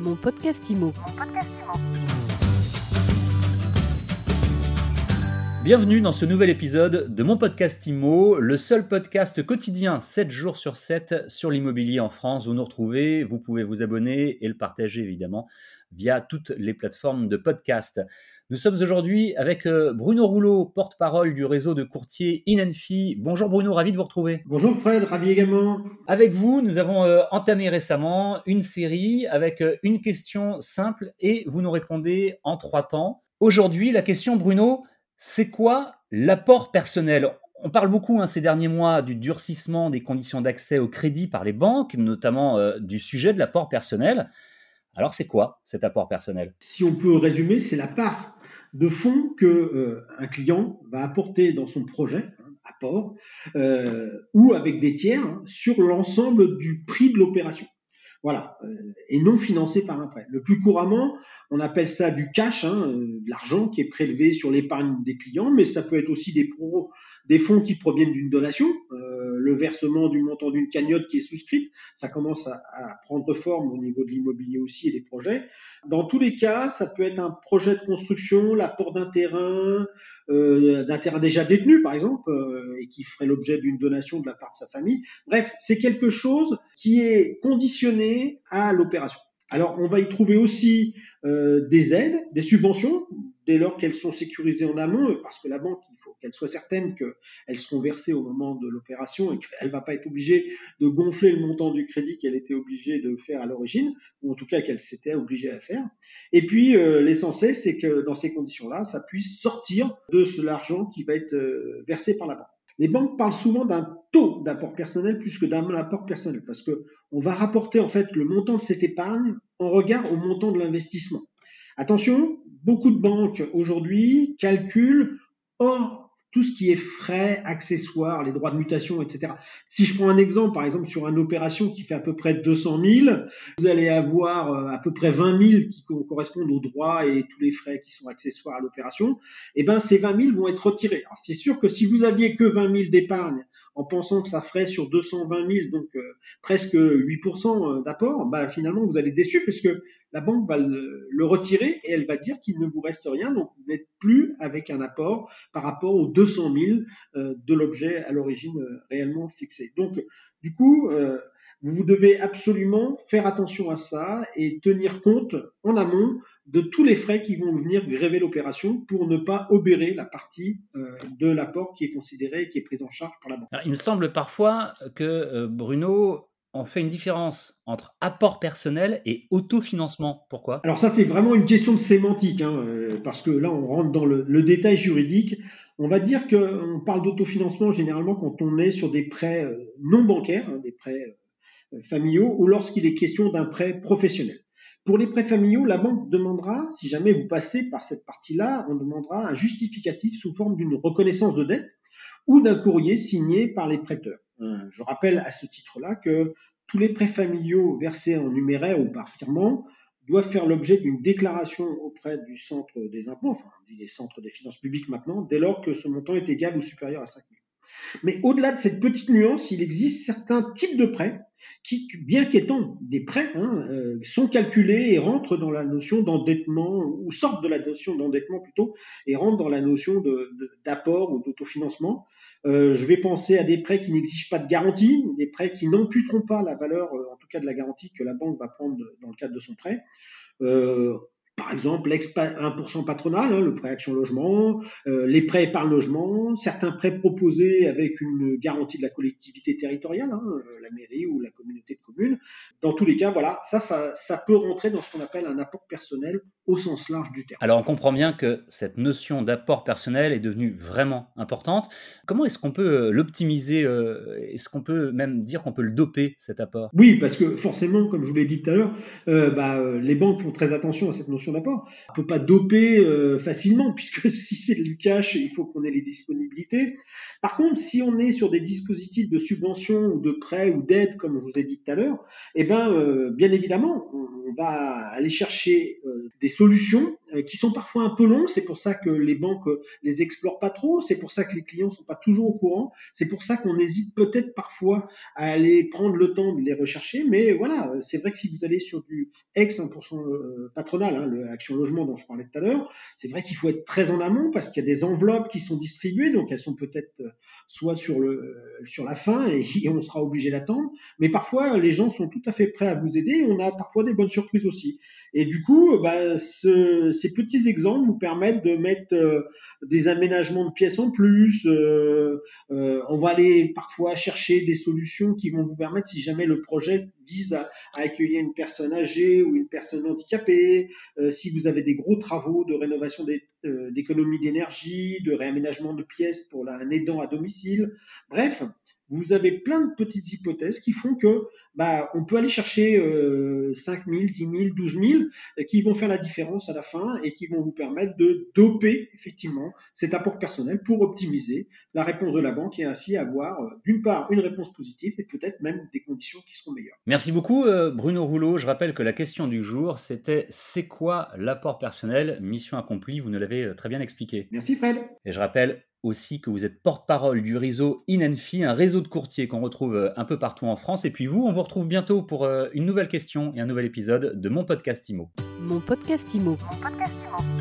Mon podcast IMO. Bienvenue dans ce nouvel épisode de mon podcast IMO, le seul podcast quotidien 7 jours sur 7 sur l'immobilier en France. Vous nous retrouvez, vous pouvez vous abonner et le partager évidemment via toutes les plateformes de podcast. Nous sommes aujourd'hui avec euh, Bruno Rouleau, porte-parole du réseau de courtiers Inenfi. Bonjour Bruno, ravi de vous retrouver. Bonjour Fred, ravi également. Avec vous, nous avons euh, entamé récemment une série avec euh, une question simple et vous nous répondez en trois temps. Aujourd'hui, la question Bruno, c'est quoi l'apport personnel? On parle beaucoup hein, ces derniers mois du durcissement des conditions d'accès au crédit par les banques, notamment du sujet de l'apport personnel. Alors c'est quoi cet apport personnel? Si on peut résumer, c'est la part de fonds que euh, un client va apporter dans son projet, hein, apport, euh, ou avec des tiers hein, sur l'ensemble du prix de l'opération. Voilà, euh, et non financé par un prêt. Le plus couramment, on appelle ça du cash, hein, de l'argent qui est prélevé sur l'épargne des clients, mais ça peut être aussi des, pro, des fonds qui proviennent d'une donation, euh, le versement du montant d'une cagnotte qui est souscrite. Ça commence à, à, prendre forme au niveau de l'immobilier aussi et des projets. Dans tous les cas, ça peut être un projet de construction, l'apport d'un terrain, euh, d'un terrain déjà détenu par exemple, euh, et qui ferait l'objet d'une donation de la part de sa famille. Bref, c'est quelque chose qui est conditionné à l'opération. Alors, on va y trouver aussi euh, des aides, des subventions, dès lors qu'elles sont sécurisées en amont, parce que la banque, il faut qu'elle soit certaine qu'elles seront versées au moment de l'opération et qu'elle ne va pas être obligée de gonfler le montant du crédit qu'elle était obligée de faire à l'origine, ou en tout cas qu'elle s'était obligée à faire. Et puis, euh, l'essentiel, c'est que dans ces conditions-là, ça puisse sortir de l'argent qui va être euh, versé par la banque. Les banques parlent souvent d'un taux d'apport personnel plus que d'un apport personnel, parce que on va rapporter en fait le montant de cette épargne en regard au montant de l'investissement. Attention, beaucoup de banques aujourd'hui calculent hors tout ce qui est frais, accessoires, les droits de mutation, etc. Si je prends un exemple, par exemple, sur une opération qui fait à peu près 200 000, vous allez avoir euh, à peu près 20 000 qui correspondent aux droits et tous les frais qui sont accessoires à l'opération. Eh ben, ces 20 000 vont être retirés. C'est sûr que si vous aviez que 20 000 d'épargne en pensant que ça ferait sur 220 000, donc euh, presque 8% euh, d'apport, bah, finalement, vous allez déçu parce que la banque va le, le retirer et elle va dire qu'il ne vous reste rien, donc vous n'êtes plus avec un apport par rapport aux 200 000 euh, de l'objet à l'origine réellement fixé. Donc, du coup, vous devez absolument faire attention à ça et tenir compte en amont de tous les frais qui vont venir gréver l'opération pour ne pas obérer la partie de l'apport qui est considérée et qui est prise en charge par la banque. il me semble parfois que Bruno, on fait une différence entre apport personnel et autofinancement. Pourquoi? Alors ça, c'est vraiment une question de sémantique, hein, euh, parce que là, on rentre dans le, détail juridique. On va dire qu'on parle d'autofinancement généralement quand on est sur des prêts euh, non bancaires, hein, des prêts euh, familiaux, ou lorsqu'il est question d'un prêt professionnel. Pour les prêts familiaux, la banque demandera, si jamais vous passez par cette partie-là, on demandera un justificatif sous forme d'une reconnaissance de dette ou d'un courrier signé par les prêteurs. Euh, je rappelle à ce titre-là que tous les prêts familiaux versés en numéraire ou par virement doivent faire l'objet d'une déclaration auprès du centre des impôts, enfin des centres des finances publiques maintenant, dès lors que ce montant est égal ou supérieur à 5 000. Mais au-delà de cette petite nuance, il existe certains types de prêts qui, bien qu'étant des prêts, hein, euh, sont calculés et rentrent dans la notion d'endettement, ou sortent de la notion d'endettement plutôt, et rentrent dans la notion d'apport ou d'autofinancement. Euh, je vais penser à des prêts qui n'exigent pas de garantie, des prêts qui n'amputeront pas la valeur, euh, en tout cas de la garantie que la banque va prendre dans le cadre de son prêt. Euh, par exemple, l'ex 1% patronal, hein, le prêt action logement, euh, les prêts par logement, certains prêts proposés avec une garantie de la collectivité territoriale, hein, euh, la mairie ou la communauté de communes. Dans tous les cas, voilà, ça, ça, ça peut rentrer dans ce qu'on appelle un apport personnel au sens large du terme. Alors, on comprend bien que cette notion d'apport personnel est devenue vraiment importante. Comment est-ce qu'on peut euh, l'optimiser Est-ce qu'on peut même dire qu'on peut le doper, cet apport? Oui, parce que forcément, comme je vous l'ai dit tout à l'heure, euh, bah, les banques font très attention à cette notion d'apport. On peut pas doper euh, facilement puisque si c'est du cash, il faut qu'on ait les disponibilités. Par contre, si on est sur des dispositifs de subvention ou de prêt ou d'aide, comme je vous ai dit tout à l'heure, eh ben, euh, bien évidemment, on, va aller chercher euh, des solutions qui sont parfois un peu longs. C'est pour ça que les banques les explorent pas trop. C'est pour ça que les clients sont pas toujours au courant. C'est pour ça qu'on hésite peut-être parfois à aller prendre le temps de les rechercher. Mais voilà, c'est vrai que si vous allez sur du ex 1% euh, patronal, hein, le Action Logement dont je parlais tout à l'heure, c'est vrai qu'il faut être très en amont parce qu'il y a des enveloppes qui sont distribuées, donc elles sont peut-être euh, soit sur le sur la fin et, on sera obligé d'attendre. Mais parfois, les gens sont tout à fait prêts à vous aider. Et on a parfois des bonnes surprises aussi. Et du coup, bah, ce, ces petits exemples vous permettent de mettre euh, des aménagements de pièces en plus. Euh, euh, on va aller parfois chercher des solutions qui vont vous permettre, si jamais le projet vise à, accueillir une personne âgée ou une personne handicapée, si vous avez des gros travaux de rénovation d'économie d'énergie, de réaménagement de pièces pour un aidant à domicile. Bref, vous avez plein de petites hypothèses qui font que bah, on peut aller chercher euh, 5 000, 10 000, 12 000 qui vont faire la différence à la fin et qui vont vous permettre de doper effectivement cet apport personnel pour optimiser la réponse de la banque et ainsi avoir euh, d'une part une réponse positive et peut-être même des conditions qui seront meilleures. Merci beaucoup euh, Bruno Rouleau. Je rappelle que la question du jour c'était c'est quoi l'apport personnel? Mission accomplie, vous nous l'avez euh, très bien expliqué. Merci Fred. Et je rappelle aussi que vous êtes porte-parole du réseau Inenfi, un réseau de courtiers qu'on retrouve euh, un peu partout en France. Et puis vous, on vous retrouve bientôt pour euh, une nouvelle question et un nouvel épisode de Mon Podcast Imo. Mon Podcast Imo. Mon podcast Imo.